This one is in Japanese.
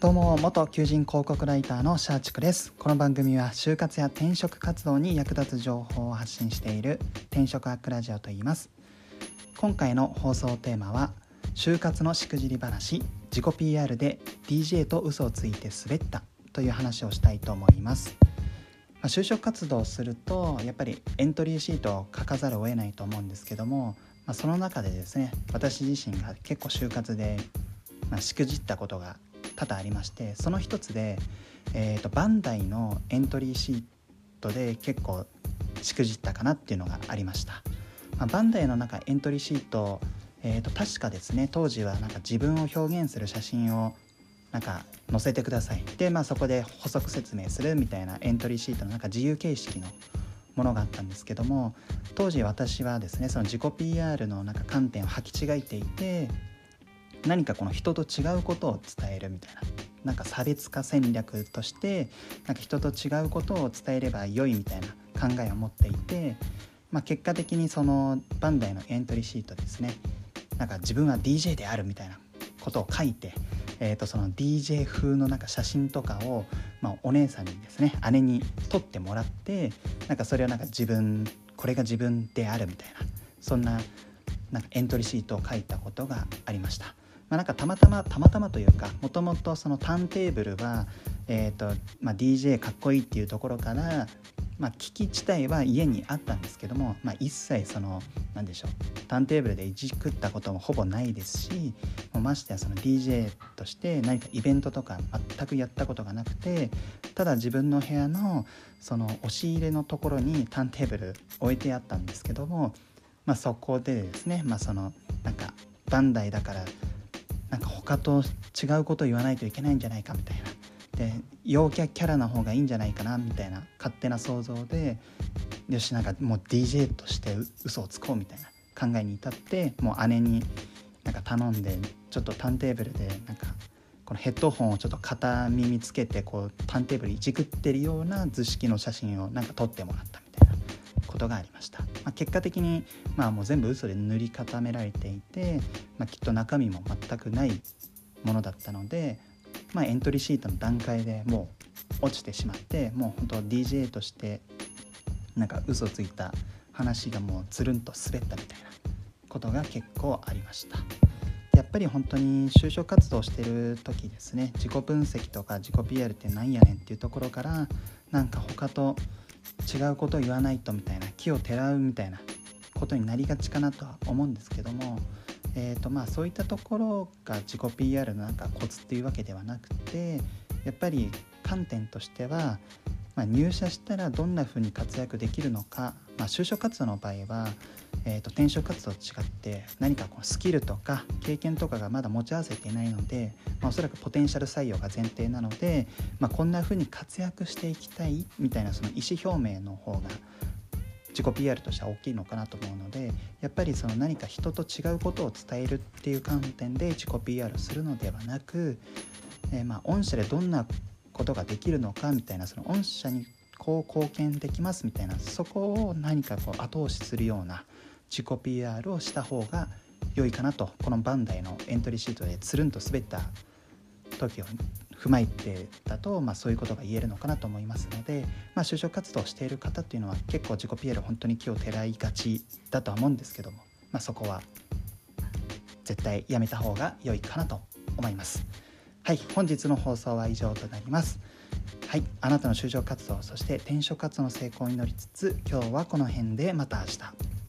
どうも元求人広告ライターのシャーチクです。この番組は就活や転職活動に役立つ情報を発信している転職アックラジオと言います。今回の放送テーマは就活のしくじり話。自己 PR で DJ と嘘をついて滑ったという話をしたいと思います。まあ、就職活動をするとやっぱりエントリーシートを書かざるを得ないと思うんですけども、まあ、その中でですね私自身が結構就活で、まあ、しくじったことが多々ありましてその一つで、えーと、バンダイのエントリーシートで結構しくじったかなっていうのがありました、まあ、バンダイの中エントリーシート、えーと、確かですね当時はなんか自分を表現する写真をなんか載せてください。で、まあ、そこで補足説明するみたいなエントリーシートのなんか自由形式のものがあったんですけども当時私はですねその自己 PR のなんか観点を履き違えていて何かこの人と違うことを伝えるみたいななんか差別化戦略としてなんか人と違うことを伝えれば良いみたいな考えを持っていて、まあ、結果的にそのバンダイのエントリーシートですねなんか自分は DJ であるみたいなことを書いて、えー、とその DJ 風のなんか写真とかを、まあ、お姉さんにですね姉に撮ってもらってなんかそれをなんか自分これが自分であるみたいなそんななんかエントリーシートを書いたことがありました。まあ、なんかたまたまたまたまというかもともとそのターンテーブルは、えーとまあ、DJ かっこいいっていうところから、まあ、機器自体は家にあったんですけども、まあ、一切その何でしょうターンテーブルでいじくったこともほぼないですしましてやその DJ として何かイベントとか全くやったことがなくてただ自分の部屋のその押し入れのところにターンテーブル置いてあったんですけども、まあ、そこでですね、まあ、そのなんかバンダイだからなんか他と違うこと言わないといけないんじゃないかみたいな。で陽キャキャラな方がいいんじゃないかなみたいな勝手な想像でよしなんかもう DJ として嘘をつこうみたいな考えに至ってもう姉になんか頼んでちょっとターンテーブルでなんかこのヘッドホンをちょっと片耳つけてこうターンテーブルいじくってるような図式の写真をなんか撮ってもらったみたいな。ことがありました、まあ、結果的にまあもう全部嘘で塗り固められていて、まあ、きっと中身も全くないものだったので、まあ、エントリーシートの段階でもう落ちてしまってもう本当 DJ としてなんか嘘ついた話がもうつるんと滑ったみたいなことが結構ありました。やっぱり本当に就職活動してる時ですね自己分析とか自己 PR って何やねんっていうところからなんか他と違うことを言わないとみたいな木をてらうみたいなことになりがちかなとは思うんですけども、えーとまあ、そういったところが自己 PR のなんかコツっていうわけではなくてやっぱり観点としては、まあ、入社したらどんなふうに活躍できるのか、まあ、就職活動の場合は、えーと、転職活動と違って何かこうスキルとか経験とかがまだ持ち合わせていないので、まあ、おそらくポテンシャル採用が前提なので、まあ、こんなふうに活躍していきたいみたいなその意思表明の方が自己 PR としては大きいのかなと思うのでやっぱりその何か人と違うことを伝えるっていう観点で自己 PR するのではなく、えー、まあ御社でどんなことができるのかみたいなその御社にこう貢献できますみたいなそこを何かこう後押しするような自己 PR をした方が良いかなとこのバンダイのエントリーシートでつるんと滑った時を踏まえてだと、まあ、そういうことが言えるのかなと思いますので、まあ、就職活動をしている方っていうのは結構自己 PR 本当に気をてらいがちだとは思うんですけども、まあ、そこは絶対やめた方が良いかなと思います。はい、本日の放送は以上となります。はい、あなたの就職活動そして転職活動の成功に乗りつつ今日はこの辺でまた明日。